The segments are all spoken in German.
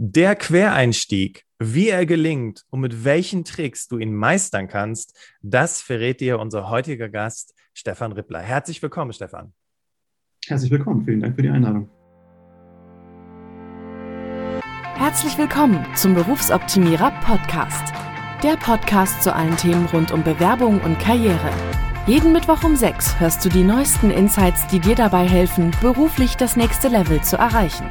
Der Quereinstieg, wie er gelingt und mit welchen Tricks du ihn meistern kannst, das verrät dir unser heutiger Gast Stefan Rippler. Herzlich willkommen, Stefan. Herzlich willkommen, vielen Dank für die Einladung. Herzlich willkommen zum Berufsoptimierer Podcast. Der Podcast zu allen Themen rund um Bewerbung und Karriere. Jeden Mittwoch um 6 hörst du die neuesten Insights, die dir dabei helfen, beruflich das nächste Level zu erreichen.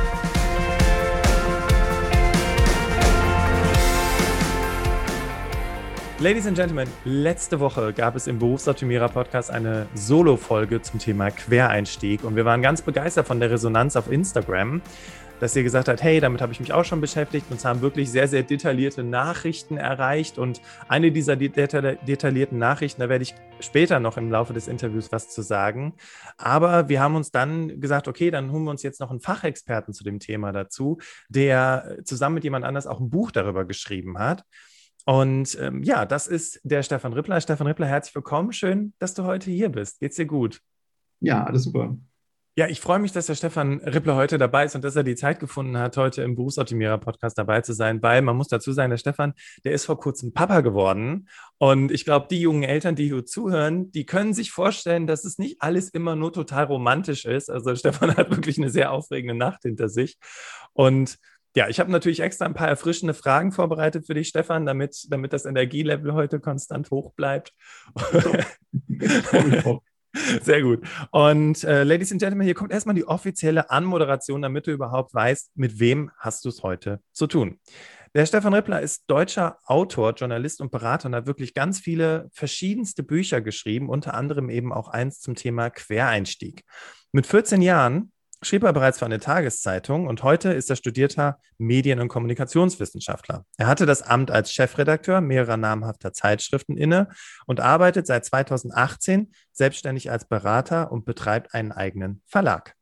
Ladies and Gentlemen, letzte Woche gab es im Berufsoptimierer Podcast eine Solo-Folge zum Thema Quereinstieg und wir waren ganz begeistert von der Resonanz auf Instagram, dass ihr gesagt habt, hey, damit habe ich mich auch schon beschäftigt. Uns haben wirklich sehr, sehr detaillierte Nachrichten erreicht und eine dieser detaillierten Nachrichten, da werde ich später noch im Laufe des Interviews was zu sagen. Aber wir haben uns dann gesagt, okay, dann holen wir uns jetzt noch einen Fachexperten zu dem Thema dazu, der zusammen mit jemand anders auch ein Buch darüber geschrieben hat. Und ähm, ja, das ist der Stefan Rippler. Stefan Rippler, herzlich willkommen. Schön, dass du heute hier bist. Geht's dir gut? Ja, alles super. Ja, ich freue mich, dass der Stefan Rippler heute dabei ist und dass er die Zeit gefunden hat, heute im Berufsoptimierer-Podcast dabei zu sein, weil man muss dazu sagen, der Stefan, der ist vor kurzem Papa geworden. Und ich glaube, die jungen Eltern, die hier zuhören, die können sich vorstellen, dass es nicht alles immer nur total romantisch ist. Also Stefan hat wirklich eine sehr aufregende Nacht hinter sich. Und ja, ich habe natürlich extra ein paar erfrischende Fragen vorbereitet für dich, Stefan, damit, damit das Energielevel heute konstant hoch bleibt. Sehr gut. Und äh, Ladies and Gentlemen, hier kommt erstmal die offizielle Anmoderation, damit du überhaupt weißt, mit wem hast du es heute zu tun. Der Stefan Rippler ist deutscher Autor, Journalist und Berater und hat wirklich ganz viele verschiedenste Bücher geschrieben, unter anderem eben auch eins zum Thema Quereinstieg. Mit 14 Jahren schrieb er bereits für eine Tageszeitung und heute ist er studierter Medien- und Kommunikationswissenschaftler. Er hatte das Amt als Chefredakteur mehrerer namhafter Zeitschriften inne und arbeitet seit 2018 selbstständig als Berater und betreibt einen eigenen Verlag.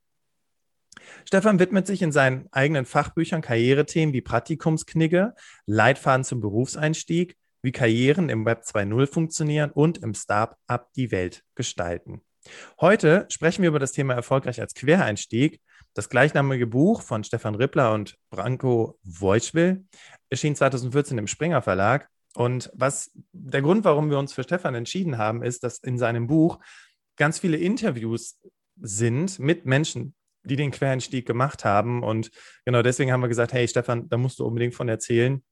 Stefan widmet sich in seinen eigenen Fachbüchern Karrierethemen wie Praktikumsknigge, Leitfaden zum Berufseinstieg, wie Karrieren im Web 2.0 funktionieren und im Start-up die Welt gestalten. Heute sprechen wir über das Thema Erfolgreich als Quereinstieg. Das gleichnamige Buch von Stefan Rippler und Branko Wojschwill erschien 2014 im Springer Verlag. Und was der Grund, warum wir uns für Stefan entschieden haben, ist, dass in seinem Buch ganz viele Interviews sind mit Menschen, die den Quereinstieg gemacht haben. Und genau deswegen haben wir gesagt, hey Stefan, da musst du unbedingt von erzählen,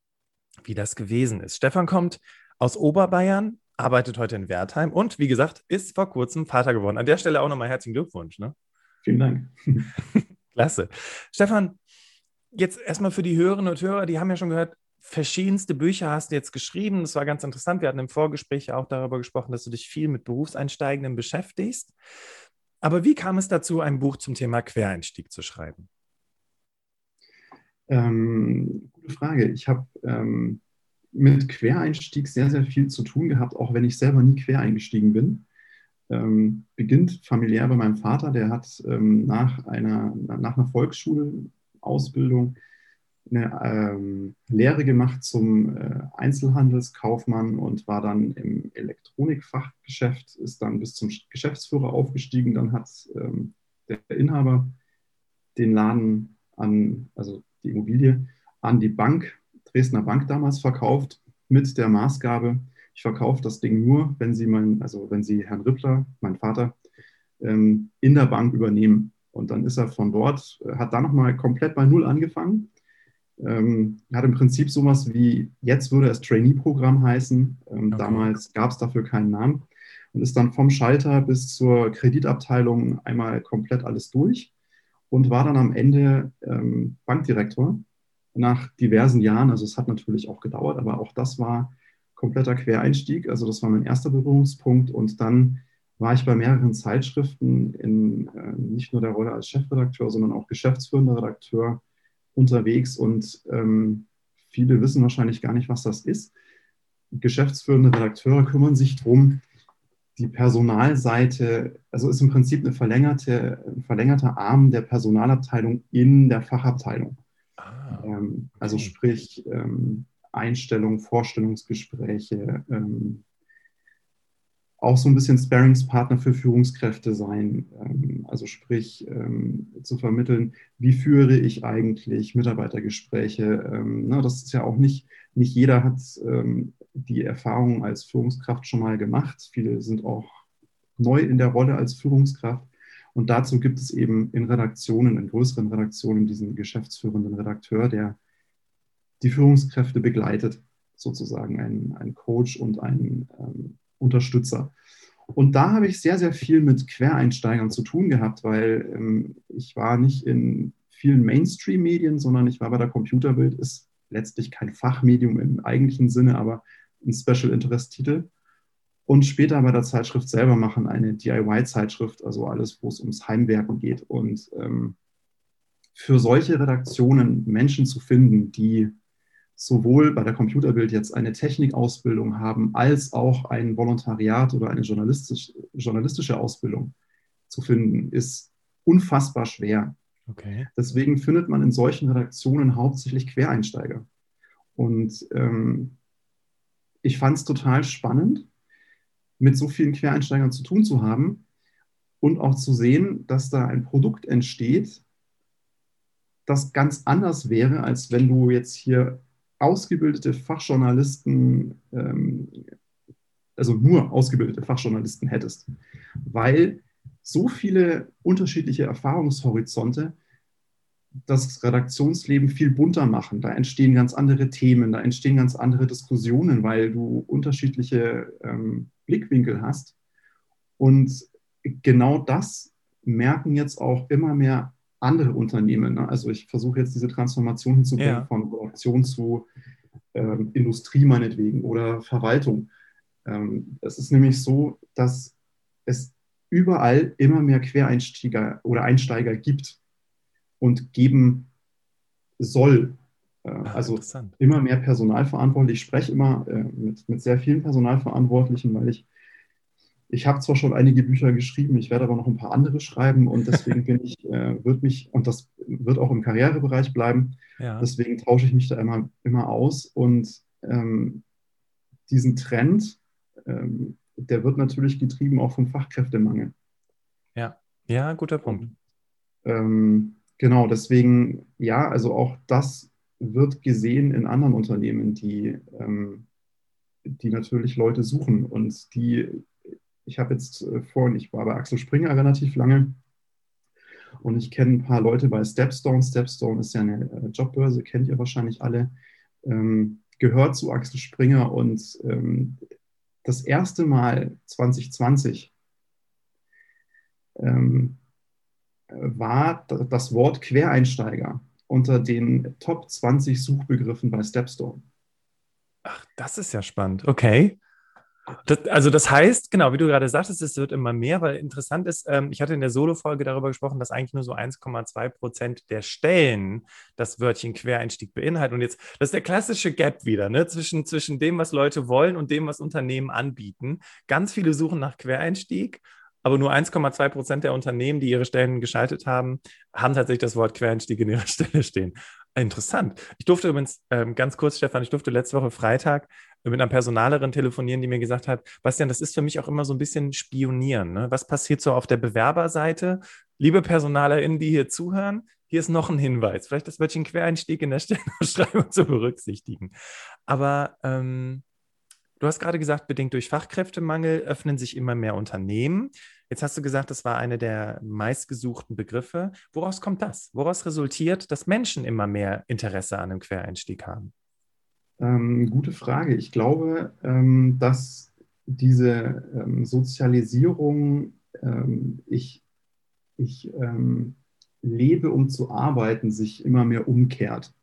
wie das gewesen ist. Stefan kommt aus Oberbayern, arbeitet heute in Wertheim und wie gesagt, ist vor kurzem Vater geworden. An der Stelle auch nochmal herzlichen Glückwunsch. Ne? Vielen Dank. Klasse. Stefan, jetzt erstmal für die Hörerinnen und Hörer, die haben ja schon gehört, verschiedenste Bücher hast du jetzt geschrieben. Das war ganz interessant. Wir hatten im Vorgespräch auch darüber gesprochen, dass du dich viel mit Berufseinsteigenden beschäftigst. Aber wie kam es dazu, ein Buch zum Thema Quereinstieg zu schreiben? Ähm, gute Frage. Ich habe ähm, mit Quereinstieg sehr, sehr viel zu tun gehabt, auch wenn ich selber nie quer eingestiegen bin. Ähm, beginnt familiär bei meinem Vater, der hat ähm, nach, einer, nach einer Volksschulausbildung eine ähm, Lehre gemacht zum äh, Einzelhandelskaufmann und war dann im Elektronikfachgeschäft, ist dann bis zum Geschäftsführer aufgestiegen. Dann hat ähm, der Inhaber den Laden an, also die Immobilie, an die Bank Dresdner Bank damals verkauft mit der Maßgabe, ich verkaufe das Ding nur, wenn Sie mein, also wenn Sie Herrn Rippler, mein Vater, ähm, in der Bank übernehmen. Und dann ist er von dort, hat da nochmal komplett bei Null angefangen. Ähm, hat im Prinzip sowas wie, jetzt würde es Trainee-Programm heißen. Ähm, okay. Damals gab es dafür keinen Namen. Und ist dann vom Schalter bis zur Kreditabteilung einmal komplett alles durch und war dann am Ende ähm, Bankdirektor nach diversen Jahren. Also es hat natürlich auch gedauert, aber auch das war kompletter Quereinstieg. Also das war mein erster Berührungspunkt. Und dann war ich bei mehreren Zeitschriften in äh, nicht nur der Rolle als Chefredakteur, sondern auch geschäftsführender Redakteur unterwegs. Und ähm, viele wissen wahrscheinlich gar nicht, was das ist. Geschäftsführende Redakteure kümmern sich darum, die Personalseite, also ist im Prinzip eine verlängerte, ein verlängerter Arm der Personalabteilung in der Fachabteilung. Ähm, also sprich ähm, Einstellung, Vorstellungsgespräche, ähm, auch so ein bisschen Sparringspartner für Führungskräfte sein. Ähm, also sprich ähm, zu vermitteln, wie führe ich eigentlich Mitarbeitergespräche. Ähm, na, das ist ja auch nicht, nicht jeder hat die Erfahrung als Führungskraft schon mal gemacht. Viele sind auch neu in der Rolle als Führungskraft. Und dazu gibt es eben in Redaktionen, in größeren Redaktionen, diesen geschäftsführenden Redakteur, der die Führungskräfte begleitet, sozusagen ein, ein Coach und ein ähm, Unterstützer. Und da habe ich sehr, sehr viel mit Quereinsteigern zu tun gehabt, weil ähm, ich war nicht in vielen Mainstream-Medien, sondern ich war bei der Computerbild, ist letztlich kein Fachmedium im eigentlichen Sinne, aber ein Special Interest-Titel. Und später bei der Zeitschrift selber machen eine DIY-Zeitschrift, also alles, wo es ums Heimwerken geht. Und ähm, für solche Redaktionen Menschen zu finden, die sowohl bei der Computerbild jetzt eine Technikausbildung haben, als auch ein Volontariat oder eine journalistisch, journalistische Ausbildung zu finden, ist unfassbar schwer. Okay. Deswegen findet man in solchen Redaktionen hauptsächlich Quereinsteiger. Und ähm, ich fand es total spannend, mit so vielen Quereinsteigern zu tun zu haben und auch zu sehen, dass da ein Produkt entsteht, das ganz anders wäre, als wenn du jetzt hier ausgebildete Fachjournalisten, ähm, also nur ausgebildete Fachjournalisten hättest, weil so viele unterschiedliche Erfahrungshorizonte das Redaktionsleben viel bunter machen. Da entstehen ganz andere Themen, da entstehen ganz andere Diskussionen, weil du unterschiedliche ähm, Blickwinkel hast. Und genau das merken jetzt auch immer mehr andere Unternehmen. Ne? Also ich versuche jetzt diese Transformation hinzubringen ja. von Produktion zu ähm, Industrie meinetwegen oder Verwaltung. Ähm, es ist nämlich so, dass es überall immer mehr Quereinsteiger oder Einsteiger gibt und geben soll. Äh, ah, also immer mehr Personalverantwortliche. Ich spreche immer äh, mit, mit sehr vielen Personalverantwortlichen, weil ich ich habe zwar schon einige Bücher geschrieben, ich werde aber noch ein paar andere schreiben und deswegen bin ich, äh, wird mich, und das wird auch im Karrierebereich bleiben, ja. deswegen tausche ich mich da immer, immer aus und ähm, diesen Trend, ähm, der wird natürlich getrieben auch vom Fachkräftemangel. Ja, ja, guter Punkt. Ähm, genau, deswegen, ja, also auch das wird gesehen in anderen Unternehmen, die, ähm, die natürlich Leute suchen und die ich habe jetzt äh, vorhin, ich war bei Axel Springer relativ lange und ich kenne ein paar Leute bei Stepstone. Stepstone ist ja eine äh, Jobbörse, kennt ihr wahrscheinlich alle. Ähm, gehört zu Axel Springer und ähm, das erste Mal 2020 ähm, war das Wort Quereinsteiger unter den Top 20 Suchbegriffen bei Stepstone. Ach, das ist ja spannend. Okay. Das, also das heißt, genau, wie du gerade sagtest, es wird immer mehr, weil interessant ist, ähm, ich hatte in der Solo-Folge darüber gesprochen, dass eigentlich nur so 1,2 Prozent der Stellen das Wörtchen Quereinstieg beinhalten. Und jetzt, das ist der klassische Gap wieder, ne? zwischen, zwischen dem, was Leute wollen und dem, was Unternehmen anbieten. Ganz viele suchen nach Quereinstieg aber nur 1,2 Prozent der Unternehmen, die ihre Stellen geschaltet haben, haben tatsächlich das Wort Quereinstieg in ihrer Stelle stehen. Interessant. Ich durfte übrigens, ähm, ganz kurz, Stefan, ich durfte letzte Woche Freitag mit einer Personalerin telefonieren, die mir gesagt hat, Bastian, das ist für mich auch immer so ein bisschen Spionieren. Ne? Was passiert so auf der Bewerberseite? Liebe PersonalerInnen, die hier zuhören, hier ist noch ein Hinweis. Vielleicht das Wörtchen Quereinstieg in der Stellenausschreibung zu berücksichtigen. Aber ähm, du hast gerade gesagt, bedingt durch Fachkräftemangel öffnen sich immer mehr Unternehmen. Jetzt hast du gesagt, das war eine der meistgesuchten Begriffe. Woraus kommt das? Woraus resultiert, dass Menschen immer mehr Interesse an einem Quereinstieg haben? Ähm, gute Frage. Ich glaube, ähm, dass diese ähm, Sozialisierung, ähm, ich, ich ähm, lebe, um zu arbeiten, sich immer mehr umkehrt.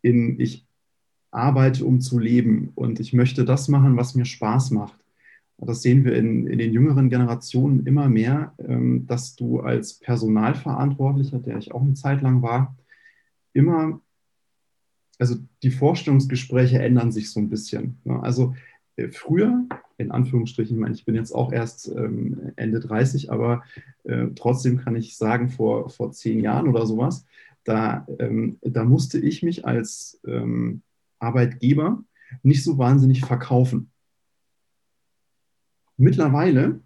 In ich arbeite, um zu leben und ich möchte das machen, was mir Spaß macht. Das sehen wir in, in den jüngeren Generationen immer mehr, ähm, dass du als Personalverantwortlicher, der ich auch eine Zeit lang war, immer also die Vorstellungsgespräche ändern sich so ein bisschen. Ne? Also äh, früher, in Anführungsstrichen, ich meine, ich bin jetzt auch erst ähm, Ende 30, aber äh, trotzdem kann ich sagen, vor, vor zehn Jahren oder sowas, da, ähm, da musste ich mich als Arbeitgeber nicht so wahnsinnig verkaufen. Mittlerweile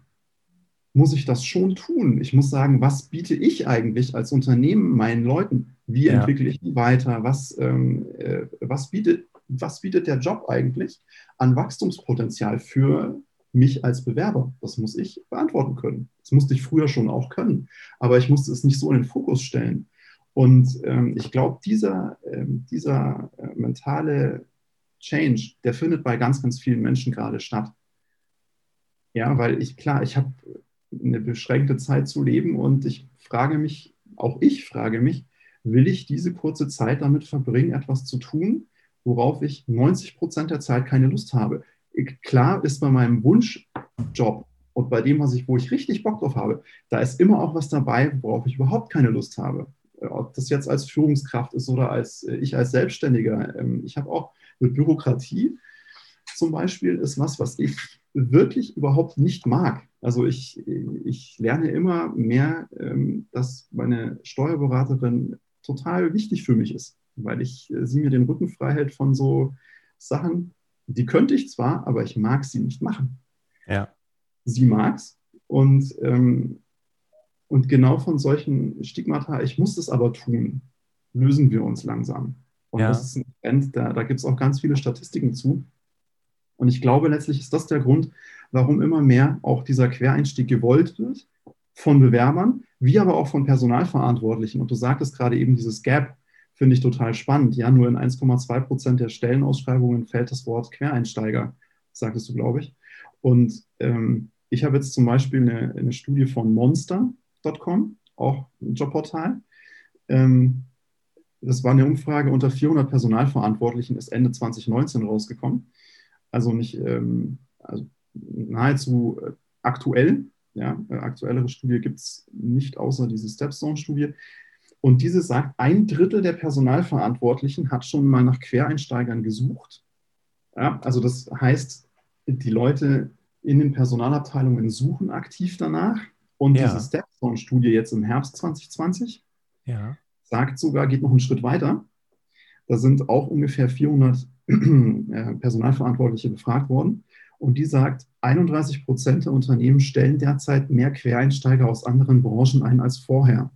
muss ich das schon tun. Ich muss sagen, was biete ich eigentlich als Unternehmen meinen Leuten? Wie ja. entwickle ich die weiter? Was, ähm, äh, was, bietet, was bietet der Job eigentlich an Wachstumspotenzial für mich als Bewerber? Das muss ich beantworten können. Das musste ich früher schon auch können, aber ich musste es nicht so in den Fokus stellen. Und ähm, ich glaube, dieser, ähm, dieser äh, mentale Change, der findet bei ganz, ganz vielen Menschen gerade statt. Ja, weil ich, klar, ich habe eine beschränkte Zeit zu leben und ich frage mich, auch ich frage mich, will ich diese kurze Zeit damit verbringen, etwas zu tun, worauf ich 90 Prozent der Zeit keine Lust habe? Klar ist bei meinem Wunschjob und bei dem, was ich, wo ich richtig Bock drauf habe, da ist immer auch was dabei, worauf ich überhaupt keine Lust habe. Ob das jetzt als Führungskraft ist oder als äh, ich als Selbstständiger. Ähm, ich habe auch mit Bürokratie zum Beispiel ist was, was ich wirklich überhaupt nicht mag. Also ich, ich lerne immer mehr, ähm, dass meine Steuerberaterin total wichtig für mich ist, weil ich äh, sie mir den Rücken frei hält von so Sachen, die könnte ich zwar, aber ich mag sie nicht machen. Ja. Sie mag's und, ähm, und genau von solchen Stigmata, ich muss das aber tun, lösen wir uns langsam. Und ja. das ist ein Trend, da, da gibt es auch ganz viele Statistiken zu. Und ich glaube, letztlich ist das der Grund, warum immer mehr auch dieser Quereinstieg gewollt wird von Bewerbern, wie aber auch von Personalverantwortlichen. Und du sagtest gerade eben dieses Gap, finde ich total spannend. Ja, nur in 1,2 Prozent der Stellenausschreibungen fällt das Wort Quereinsteiger, sagtest du, glaube ich. Und ähm, ich habe jetzt zum Beispiel eine, eine Studie von Monster.com, auch ein Jobportal. Ähm, das war eine Umfrage unter 400 Personalverantwortlichen, ist Ende 2019 rausgekommen also nicht ähm, also nahezu äh, aktuell. Ja, äh, aktuellere Studie gibt es nicht außer diese Stepstone-Studie. Und diese sagt, ein Drittel der Personalverantwortlichen hat schon mal nach Quereinsteigern gesucht. Ja, also das heißt, die Leute in den Personalabteilungen suchen aktiv danach. Und ja. diese Stepstone-Studie jetzt im Herbst 2020 ja. sagt sogar, geht noch einen Schritt weiter. Da sind auch ungefähr 400 äh, Personalverantwortliche befragt worden. Und die sagt, 31 Prozent der Unternehmen stellen derzeit mehr Quereinsteiger aus anderen Branchen ein als vorher.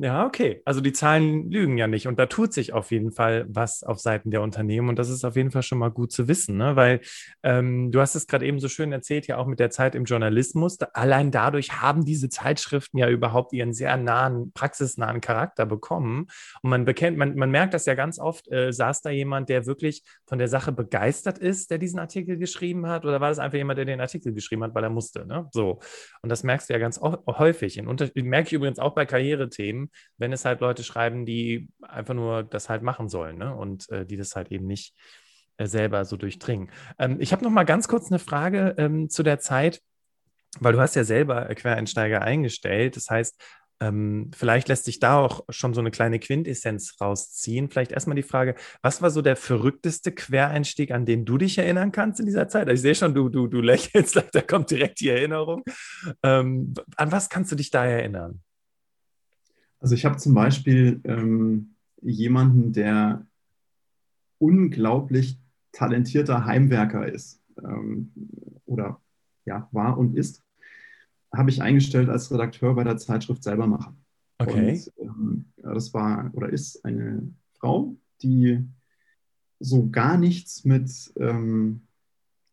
Ja, okay. Also die Zahlen lügen ja nicht. Und da tut sich auf jeden Fall was auf Seiten der Unternehmen. Und das ist auf jeden Fall schon mal gut zu wissen, ne? weil ähm, du hast es gerade eben so schön erzählt, ja auch mit der Zeit im Journalismus. Da, allein dadurch haben diese Zeitschriften ja überhaupt ihren sehr nahen, praxisnahen Charakter bekommen. Und man bekennt, man, man merkt das ja ganz oft, äh, saß da jemand, der wirklich von der Sache begeistert ist, der diesen Artikel geschrieben hat, oder war das einfach jemand, der den Artikel geschrieben hat, weil er musste? Ne? So. Und das merkst du ja ganz häufig. In merke ich übrigens auch bei Karrierethemen wenn es halt Leute schreiben, die einfach nur das halt machen sollen ne? und äh, die das halt eben nicht äh, selber so durchdringen. Ähm, ich habe noch mal ganz kurz eine Frage ähm, zu der Zeit, weil du hast ja selber Quereinsteiger eingestellt. Das heißt, ähm, vielleicht lässt sich da auch schon so eine kleine Quintessenz rausziehen. Vielleicht erstmal die Frage, was war so der verrückteste Quereinstieg, an den du dich erinnern kannst in dieser Zeit? Also ich sehe schon, du, du, du lächelst, da kommt direkt die Erinnerung. Ähm, an was kannst du dich da erinnern? Also ich habe zum Beispiel ähm, jemanden, der unglaublich talentierter Heimwerker ist ähm, oder ja, war und ist, habe ich eingestellt als Redakteur bei der Zeitschrift selber machen. Okay. Und, ähm, das war oder ist eine Frau, die so gar nichts mit ähm,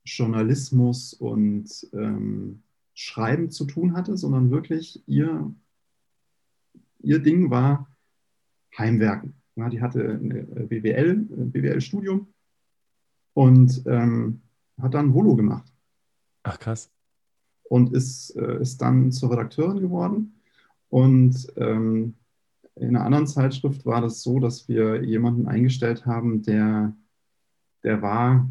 Journalismus und ähm, Schreiben zu tun hatte, sondern wirklich ihr ihr Ding war Heimwerken. Ja, die hatte ein BWL, ein BWL-Studium und ähm, hat dann Volo gemacht. Ach krass. Und ist, äh, ist dann zur Redakteurin geworden. Und ähm, in einer anderen Zeitschrift war das so, dass wir jemanden eingestellt haben, der, der war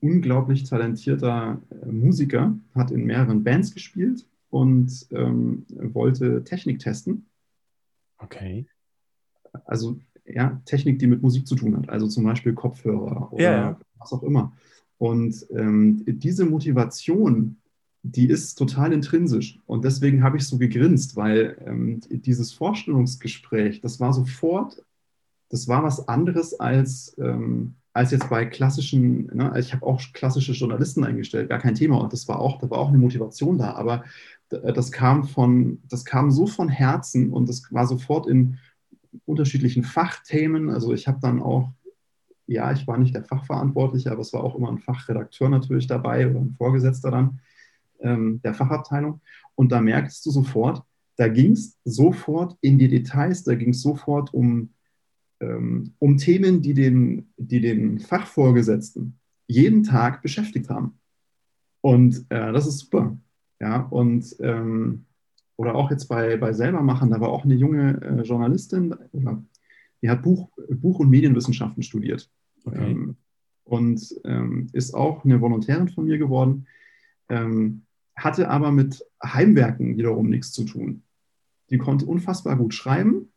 unglaublich talentierter äh, Musiker, hat in mehreren Bands gespielt und ähm, wollte Technik testen. Okay. Also ja, Technik, die mit Musik zu tun hat, also zum Beispiel Kopfhörer oder ja. was auch immer. Und ähm, diese Motivation, die ist total intrinsisch. Und deswegen habe ich so gegrinst, weil ähm, dieses Vorstellungsgespräch, das war sofort, das war was anderes als, ähm, als jetzt bei klassischen, ne, ich habe auch klassische Journalisten eingestellt, gar kein Thema. Und das war auch, da war auch eine Motivation da. Aber das kam von, das kam so von Herzen und das war sofort in unterschiedlichen Fachthemen. Also ich habe dann auch, ja, ich war nicht der Fachverantwortliche, aber es war auch immer ein Fachredakteur natürlich dabei oder ein Vorgesetzter dann ähm, der Fachabteilung. Und da merkst du sofort, da ging es sofort in die Details, da ging es sofort um, ähm, um Themen, die den, die den Fachvorgesetzten jeden Tag beschäftigt haben. Und äh, das ist super. Ja, und ähm, oder auch jetzt bei, bei selber machen, da war auch eine junge äh, Journalistin, die hat Buch, Buch- und Medienwissenschaften studiert. Okay. Ähm, und ähm, ist auch eine Volontärin von mir geworden. Ähm, hatte aber mit Heimwerken wiederum nichts zu tun. Die konnte unfassbar gut schreiben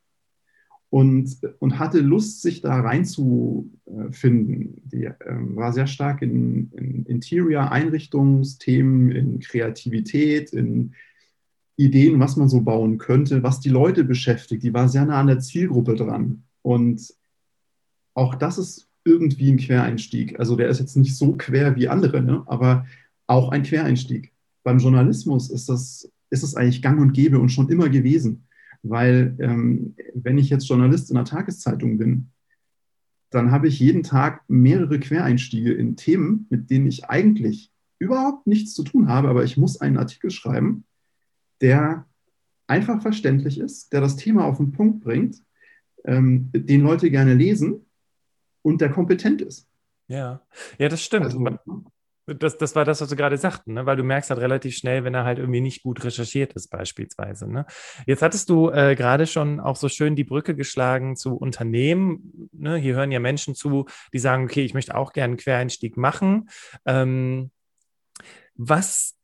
und, und hatte Lust, sich da reinzufinden. Die äh, war sehr stark in, in Interior-Einrichtungsthemen, in Kreativität, in Ideen, was man so bauen könnte, was die Leute beschäftigt. Die war sehr nah an der Zielgruppe dran. Und auch das ist irgendwie ein Quereinstieg. Also der ist jetzt nicht so quer wie andere, ne? aber auch ein Quereinstieg beim Journalismus ist das, ist das eigentlich gang und gäbe und schon immer gewesen. Weil ähm, wenn ich jetzt Journalist in einer Tageszeitung bin, dann habe ich jeden Tag mehrere Quereinstiege in Themen, mit denen ich eigentlich überhaupt nichts zu tun habe, aber ich muss einen Artikel schreiben, der einfach verständlich ist, der das Thema auf den Punkt bringt, ähm, den Leute gerne lesen und der kompetent ist. Ja, ja, das stimmt. Also, das, das war das, was du gerade sagten, ne? weil du merkst halt relativ schnell, wenn er halt irgendwie nicht gut recherchiert ist, beispielsweise. Ne? Jetzt hattest du äh, gerade schon auch so schön die Brücke geschlagen zu Unternehmen. Ne? Hier hören ja Menschen zu, die sagen, okay, ich möchte auch gerne einen Quereinstieg machen. Ähm, was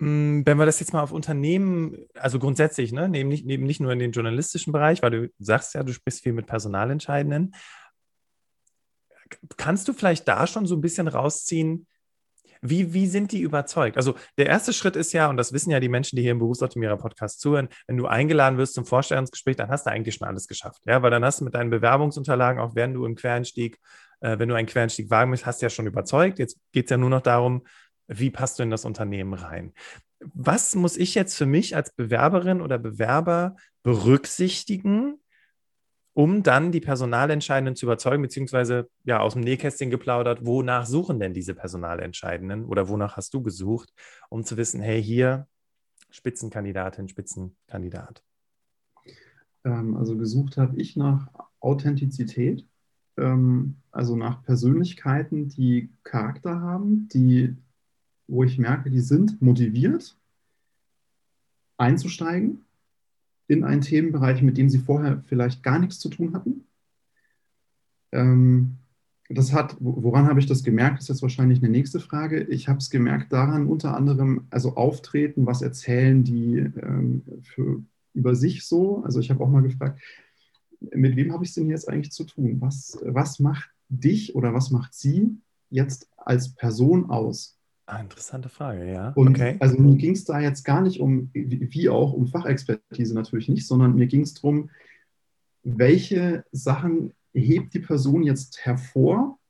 hm, wenn wir das jetzt mal auf Unternehmen, also grundsätzlich, ne, neben nicht, neben nicht nur in den journalistischen Bereich, weil du sagst ja, du sprichst viel mit Personalentscheidenden, kannst du vielleicht da schon so ein bisschen rausziehen, wie, wie sind die überzeugt? Also der erste Schritt ist ja, und das wissen ja die Menschen, die hier im Berufsoptimierer-Podcast zuhören, wenn du eingeladen wirst zum Vorstellungsgespräch, dann hast du eigentlich schon alles geschafft. Ja, weil dann hast du mit deinen Bewerbungsunterlagen, auch während du im Quereinstieg, äh, wenn du einen Quereinstieg wagen willst, hast du ja schon überzeugt. Jetzt geht es ja nur noch darum, wie passt du in das Unternehmen rein? Was muss ich jetzt für mich als Bewerberin oder Bewerber berücksichtigen, um dann die Personalentscheidenden zu überzeugen, beziehungsweise ja aus dem Nähkästchen geplaudert, wonach suchen denn diese Personalentscheidenden oder wonach hast du gesucht, um zu wissen, hey, hier Spitzenkandidatin, Spitzenkandidat? Ähm, also gesucht habe ich nach Authentizität, ähm, also nach Persönlichkeiten, die Charakter haben, die, wo ich merke, die sind motiviert einzusteigen in einen Themenbereich, mit dem sie vorher vielleicht gar nichts zu tun hatten. Ähm, das hat, woran habe ich das gemerkt, ist jetzt wahrscheinlich eine nächste Frage. Ich habe es gemerkt daran, unter anderem, also auftreten, was erzählen die ähm, für, über sich so. Also ich habe auch mal gefragt, mit wem habe ich es denn jetzt eigentlich zu tun? Was, was macht dich oder was macht sie jetzt als Person aus? Ah, interessante Frage, ja. Und okay. also mir ging es da jetzt gar nicht um, wie auch um Fachexpertise natürlich nicht, sondern mir ging es darum, welche Sachen hebt die Person jetzt hervor,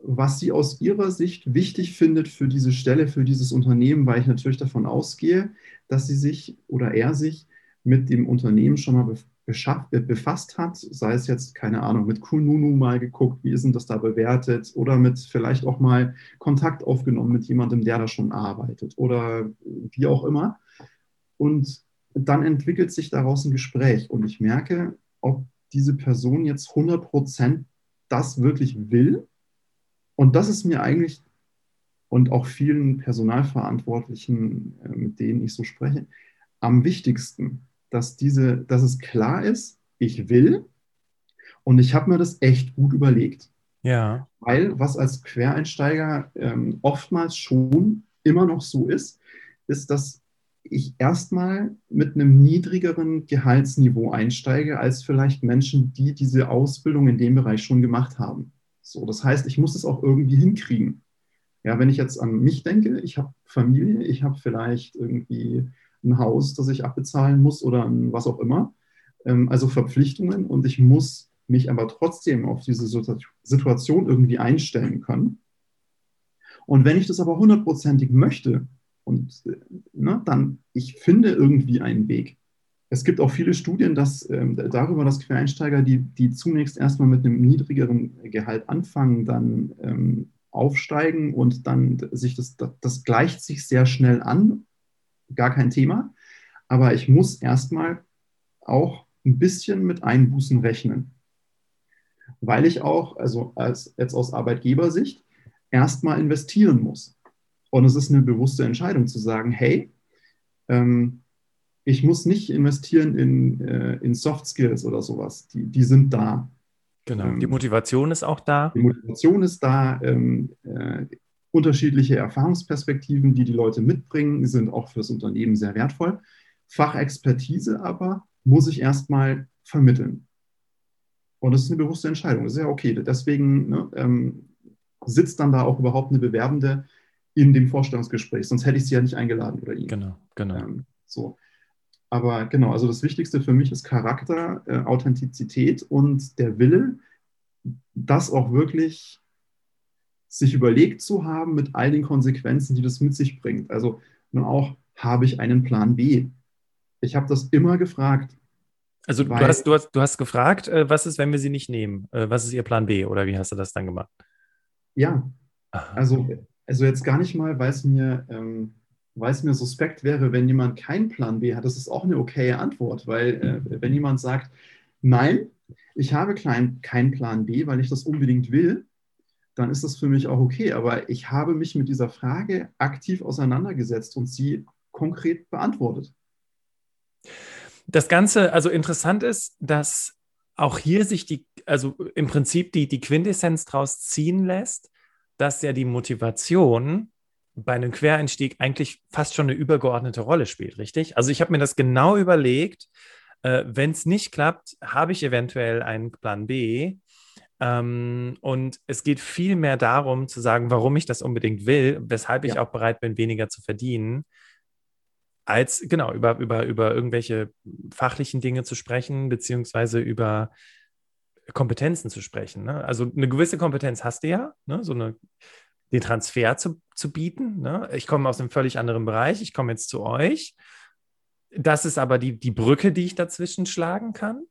was sie aus ihrer Sicht wichtig findet für diese Stelle, für dieses Unternehmen, weil ich natürlich davon ausgehe, dass sie sich oder er sich mit dem Unternehmen schon mal befasst hat, sei es jetzt, keine Ahnung, mit Kununu mal geguckt, wie ist denn das da bewertet, oder mit vielleicht auch mal Kontakt aufgenommen mit jemandem, der da schon arbeitet, oder wie auch immer. Und dann entwickelt sich daraus ein Gespräch und ich merke, ob diese Person jetzt 100% das wirklich will. Und das ist mir eigentlich und auch vielen Personalverantwortlichen, äh, mit denen ich so spreche, am wichtigsten dass, diese, dass es klar ist, ich will und ich habe mir das echt gut überlegt. Ja. Weil was als Quereinsteiger ähm, oftmals schon immer noch so ist, ist, dass ich erstmal mit einem niedrigeren Gehaltsniveau einsteige als vielleicht Menschen, die diese Ausbildung in dem Bereich schon gemacht haben. So, das heißt, ich muss es auch irgendwie hinkriegen. Ja, wenn ich jetzt an mich denke, ich habe Familie, ich habe vielleicht irgendwie ein Haus, das ich abbezahlen muss oder was auch immer, ähm, also Verpflichtungen und ich muss mich aber trotzdem auf diese Situation irgendwie einstellen können. Und wenn ich das aber hundertprozentig möchte, und ne, dann, ich finde irgendwie einen Weg. Es gibt auch viele Studien dass, ähm, darüber, dass Quereinsteiger, die, die zunächst erstmal mit einem niedrigeren Gehalt anfangen, dann ähm, aufsteigen und dann sich das, das, das gleicht sich sehr schnell an, gar kein Thema. Aber ich muss erstmal auch ein bisschen mit Einbußen rechnen. Weil ich auch, also als, jetzt aus Arbeitgebersicht, erstmal investieren muss. Und es ist eine bewusste Entscheidung zu sagen, hey, ähm, ich muss nicht investieren in, äh, in Soft Skills oder sowas. Die, die sind da. Genau, ähm, die Motivation ist auch da. Die Motivation ist da. Ähm, äh, unterschiedliche Erfahrungsperspektiven, die die Leute mitbringen, sind auch fürs Unternehmen sehr wertvoll. Fachexpertise aber muss ich erstmal vermitteln. Und das ist eine bewusste Entscheidung. Das ist ja okay. Deswegen ne, ähm, sitzt dann da auch überhaupt eine Bewerbende in dem Vorstellungsgespräch. Sonst hätte ich sie ja nicht eingeladen oder ihn. Genau, genau. Ähm, so. Aber genau, also das Wichtigste für mich ist Charakter, äh, Authentizität und der Wille, das auch wirklich sich überlegt zu haben mit all den Konsequenzen, die das mit sich bringt. Also nun auch, habe ich einen Plan B? Ich habe das immer gefragt. Also du hast, du, hast, du hast gefragt, äh, was ist, wenn wir sie nicht nehmen? Äh, was ist Ihr Plan B oder wie hast du das dann gemacht? Ja, also also jetzt gar nicht mal, weil es mir, ähm, weil es mir suspekt wäre, wenn jemand keinen Plan B hat. Das ist auch eine okaye Antwort, weil äh, wenn jemand sagt, nein, ich habe klein, keinen Plan B, weil ich das unbedingt will, dann ist das für mich auch okay. Aber ich habe mich mit dieser Frage aktiv auseinandergesetzt und sie konkret beantwortet. Das Ganze, also interessant ist, dass auch hier sich die, also im Prinzip die, die Quintessenz draus ziehen lässt, dass ja die Motivation bei einem Quereinstieg eigentlich fast schon eine übergeordnete Rolle spielt, richtig? Also ich habe mir das genau überlegt. Äh, Wenn es nicht klappt, habe ich eventuell einen Plan B. Ähm, und es geht viel mehr darum zu sagen, warum ich das unbedingt will, weshalb ich ja. auch bereit bin, weniger zu verdienen, als genau über, über, über irgendwelche fachlichen Dinge zu sprechen, beziehungsweise über Kompetenzen zu sprechen. Ne? Also eine gewisse Kompetenz hast du ja, ne? so eine, den Transfer zu, zu bieten. Ne? Ich komme aus einem völlig anderen Bereich, ich komme jetzt zu euch. Das ist aber die, die Brücke, die ich dazwischen schlagen kann.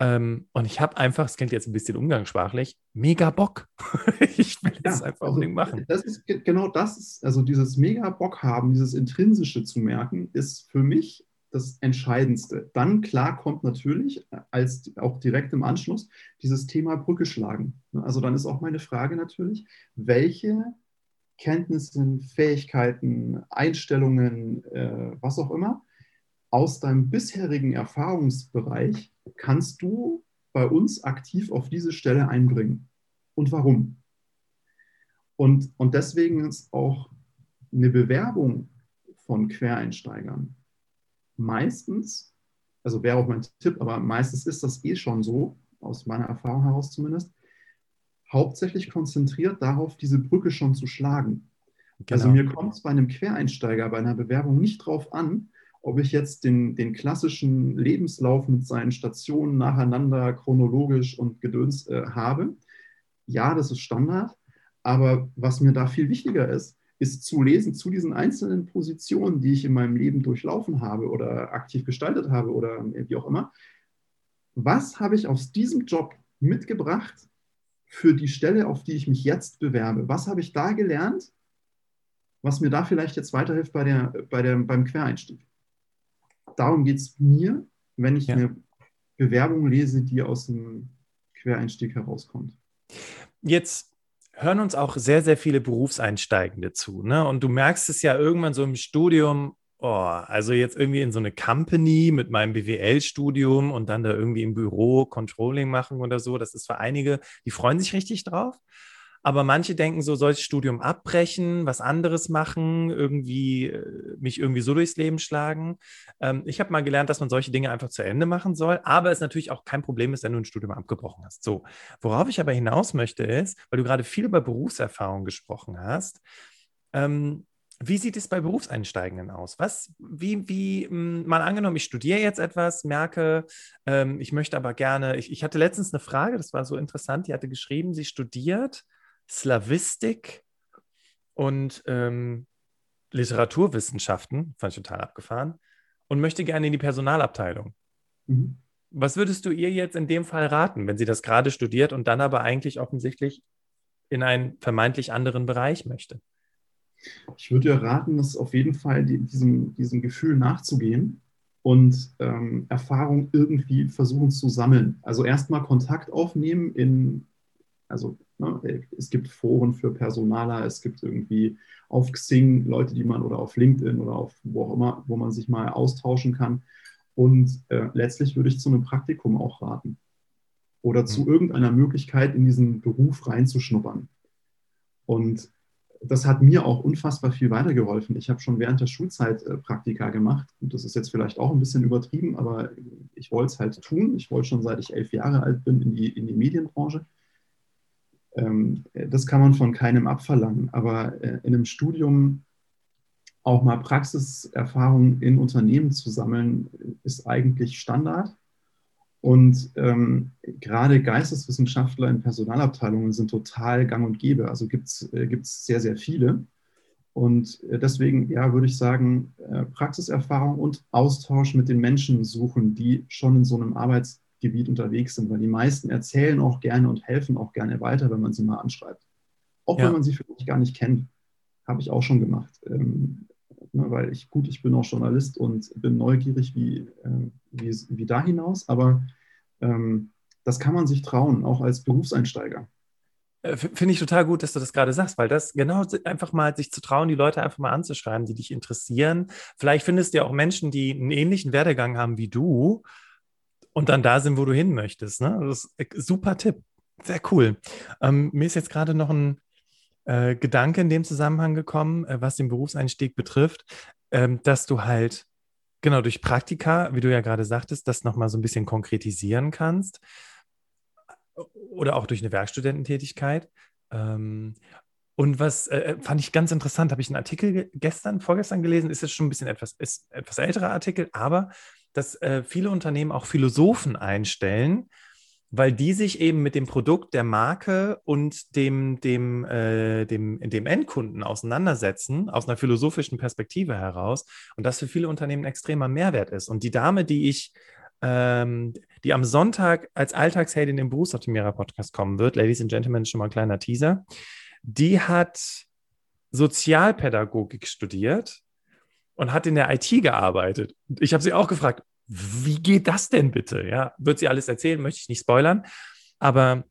Ähm, und ich habe einfach, es klingt jetzt ein bisschen umgangssprachlich, mega Bock. ich will das ja, einfach also, unbedingt machen. Das ist genau das, ist, also dieses mega Bock haben, dieses Intrinsische zu merken, ist für mich das Entscheidendste. Dann klar kommt natürlich als auch direkt im Anschluss dieses Thema Brücke schlagen. Also dann ist auch meine Frage natürlich, welche Kenntnisse, Fähigkeiten, Einstellungen, äh, was auch immer, aus deinem bisherigen Erfahrungsbereich kannst du bei uns aktiv auf diese Stelle einbringen? Und warum? Und, und deswegen ist auch eine Bewerbung von Quereinsteigern meistens, also wäre auch mein Tipp, aber meistens ist das eh schon so, aus meiner Erfahrung heraus zumindest, hauptsächlich konzentriert darauf, diese Brücke schon zu schlagen. Also genau. Also mir kommt es bei einem Quereinsteiger, bei einer Bewerbung nicht drauf an, ob ich jetzt den, den klassischen Lebenslauf mit seinen Stationen nacheinander chronologisch und gedöns äh, habe. Ja, das ist Standard. Aber was mir da viel wichtiger ist, ist zu lesen zu diesen einzelnen Positionen, die ich in meinem Leben durchlaufen habe oder aktiv gestaltet habe oder wie auch immer. Was habe ich aus diesem Job mitgebracht für die Stelle, auf die ich mich jetzt bewerbe? Was habe ich da gelernt, was mir da vielleicht jetzt weiterhilft bei der, bei der, beim Quereinstieg? Darum geht es mir, wenn ich ja. eine Bewerbung lese, die aus dem Quereinstieg herauskommt. Jetzt hören uns auch sehr, sehr viele Berufseinsteigende zu. Ne? Und du merkst es ja irgendwann so im Studium, oh, also jetzt irgendwie in so eine Company mit meinem BWL-Studium und dann da irgendwie im Büro Controlling machen oder so. Das ist für einige, die freuen sich richtig drauf. Aber manche denken so, soll ich Studium abbrechen, was anderes machen, irgendwie äh, mich irgendwie so durchs Leben schlagen. Ähm, ich habe mal gelernt, dass man solche Dinge einfach zu Ende machen soll, aber es natürlich auch kein Problem ist, wenn du ein Studium abgebrochen hast. So, worauf ich aber hinaus möchte ist, weil du gerade viel über Berufserfahrung gesprochen hast, ähm, wie sieht es bei Berufseinsteigenden aus? Was, wie, wie, hm, mal angenommen, ich studiere jetzt etwas, merke, ähm, ich möchte aber gerne, ich, ich hatte letztens eine Frage, das war so interessant, die hatte geschrieben, sie studiert Slavistik und ähm, Literaturwissenschaften, fand ich total abgefahren, und möchte gerne in die Personalabteilung. Mhm. Was würdest du ihr jetzt in dem Fall raten, wenn sie das gerade studiert und dann aber eigentlich offensichtlich in einen vermeintlich anderen Bereich möchte? Ich würde dir raten, das auf jeden Fall die, diesem, diesem Gefühl nachzugehen und ähm, Erfahrung irgendwie versuchen zu sammeln. Also erstmal Kontakt aufnehmen in, also ne, es gibt Foren für Personaler, es gibt irgendwie auf Xing Leute, die man oder auf LinkedIn oder auf wo auch immer, wo man sich mal austauschen kann. Und äh, letztlich würde ich zu einem Praktikum auch raten oder zu mhm. irgendeiner Möglichkeit in diesen Beruf reinzuschnuppern. Und das hat mir auch unfassbar viel weitergeholfen. Ich habe schon während der Schulzeit äh, Praktika gemacht. Und das ist jetzt vielleicht auch ein bisschen übertrieben, aber ich wollte es halt tun. Ich wollte schon seit ich elf Jahre alt bin in die, in die Medienbranche. Ähm, das kann man von keinem abverlangen. Aber äh, in einem Studium auch mal Praxiserfahrung in Unternehmen zu sammeln, ist eigentlich Standard. Und ähm, gerade Geisteswissenschaftler in Personalabteilungen sind total gang und gäbe. Also gibt es äh, sehr, sehr viele. Und äh, deswegen, ja, würde ich sagen, äh, Praxiserfahrung und Austausch mit den Menschen suchen, die schon in so einem Arbeitsgebiet unterwegs sind, weil die meisten erzählen auch gerne und helfen auch gerne weiter, wenn man sie mal anschreibt. Auch ja. wenn man sie vielleicht gar nicht kennt. Habe ich auch schon gemacht. Ähm, ne, weil ich, gut, ich bin auch Journalist und bin neugierig wie, äh, wie, wie da hinaus, aber ähm, das kann man sich trauen, auch als Berufseinsteiger. Äh, finde ich total gut, dass du das gerade sagst, weil das genau einfach mal sich zu trauen, die Leute einfach mal anzuschreiben, die dich interessieren. Vielleicht findest du ja auch Menschen, die einen ähnlichen Werdegang haben wie du und dann da sind, wo du hin möchtest. Ne? Das ist super Tipp. Sehr cool. Ähm, mir ist jetzt gerade noch ein äh, Gedanke in dem Zusammenhang gekommen, äh, was den Berufseinstieg betrifft, ähm, dass du halt genau durch Praktika, wie du ja gerade sagtest, das nochmal so ein bisschen konkretisieren kannst oder auch durch eine Werkstudententätigkeit. Ähm, und was äh, äh, fand ich ganz interessant, habe ich einen Artikel gestern, vorgestern gelesen, ist jetzt schon ein bisschen etwas, ist etwas älterer Artikel, aber dass äh, viele Unternehmen auch Philosophen einstellen, weil die sich eben mit dem Produkt der Marke und dem, dem, äh, dem, dem Endkunden auseinandersetzen, aus einer philosophischen Perspektive heraus. Und das für viele Unternehmen ein extremer Mehrwert ist. Und die Dame, die ich, ähm, die am Sonntag als Alltagsheldin im Berufsoptimierer-Podcast kommen wird, Ladies and Gentlemen, schon mal ein kleiner Teaser, die hat Sozialpädagogik studiert und hat in der IT gearbeitet. Ich habe sie auch gefragt, wie geht das denn bitte? Ja, wird sie alles erzählen, möchte ich nicht spoilern, aber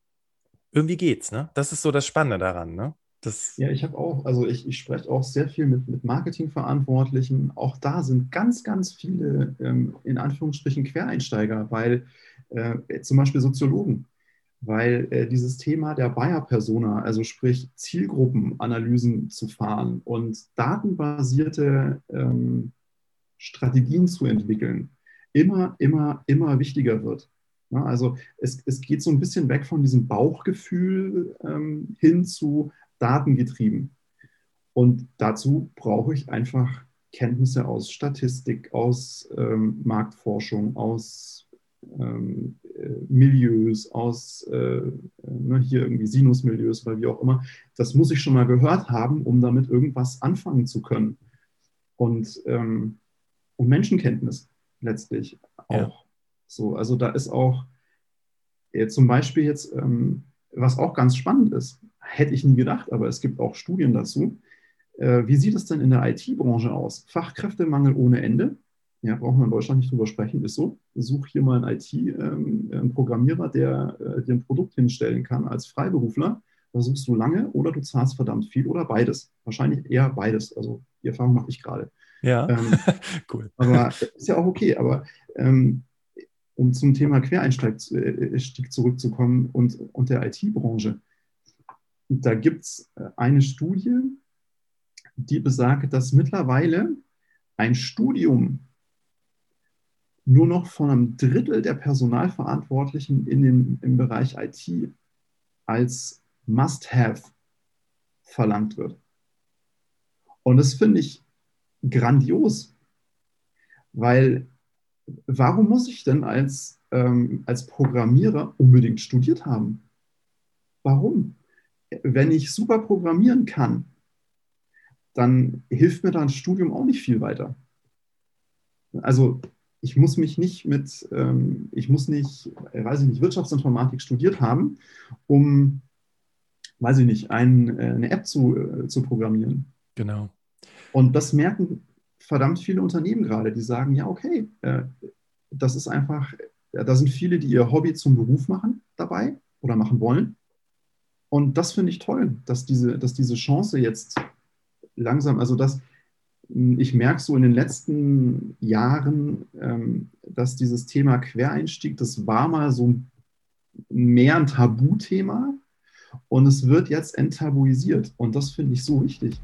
irgendwie geht's, ne? Das ist so das Spannende daran, ne? Das ja, ich habe auch, also ich, ich spreche auch sehr viel mit, mit Marketingverantwortlichen. Auch da sind ganz, ganz viele ähm, in Anführungsstrichen Quereinsteiger, weil äh, zum Beispiel Soziologen, weil äh, dieses Thema der Buyer-Persona, also sprich Zielgruppenanalysen zu fahren und datenbasierte ähm, Strategien zu entwickeln, immer, immer, immer wichtiger wird. Ja, also es, es geht so ein bisschen weg von diesem Bauchgefühl ähm, hin zu datengetrieben. Und dazu brauche ich einfach Kenntnisse aus Statistik, aus ähm, Marktforschung, aus ähm, äh, Milieus, aus äh, ne, hier irgendwie Sinusmilieus oder wie auch immer. Das muss ich schon mal gehört haben, um damit irgendwas anfangen zu können. Und, ähm, und Menschenkenntnis letztlich auch. Ja. So, also da ist auch äh, zum Beispiel jetzt, ähm, was auch ganz spannend ist, hätte ich nie gedacht, aber es gibt auch Studien dazu. Äh, wie sieht es denn in der IT-Branche aus? Fachkräftemangel ohne Ende. Ja, brauchen wir in Deutschland nicht drüber sprechen, ist so. Such hier mal einen IT-Programmierer, ähm, der äh, dir ein Produkt hinstellen kann als Freiberufler. Da suchst du lange oder du zahlst verdammt viel oder beides. Wahrscheinlich eher beides. Also die Erfahrung mache ich gerade. Ja, ähm, cool. Aber ist ja auch okay. Aber ähm, um zum Thema Quereinstieg äh, zurückzukommen und, und der IT-Branche. da gibt es äh, eine Studie, die besagt, dass mittlerweile ein Studium nur noch von einem Drittel der Personalverantwortlichen in dem, im Bereich IT als Must-Have verlangt wird. Und das finde ich grandios, weil warum muss ich denn als, ähm, als Programmierer unbedingt studiert haben? Warum? Wenn ich super programmieren kann, dann hilft mir da ein Studium auch nicht viel weiter. Also ich muss mich nicht mit, ähm, ich muss nicht, äh, weiß ich nicht, Wirtschaftsinformatik studiert haben, um, weiß ich nicht, ein, äh, eine App zu, äh, zu programmieren. Genau. Und das merken verdammt viele Unternehmen gerade, die sagen, ja, okay, äh, das ist einfach, ja, da sind viele, die ihr Hobby zum Beruf machen dabei oder machen wollen. Und das finde ich toll, dass diese, dass diese Chance jetzt langsam, also dass ich merke so in den letzten Jahren, ähm, dass dieses Thema Quereinstieg, das war mal so mehr ein Tabuthema und es wird jetzt enttabuisiert und das finde ich so wichtig.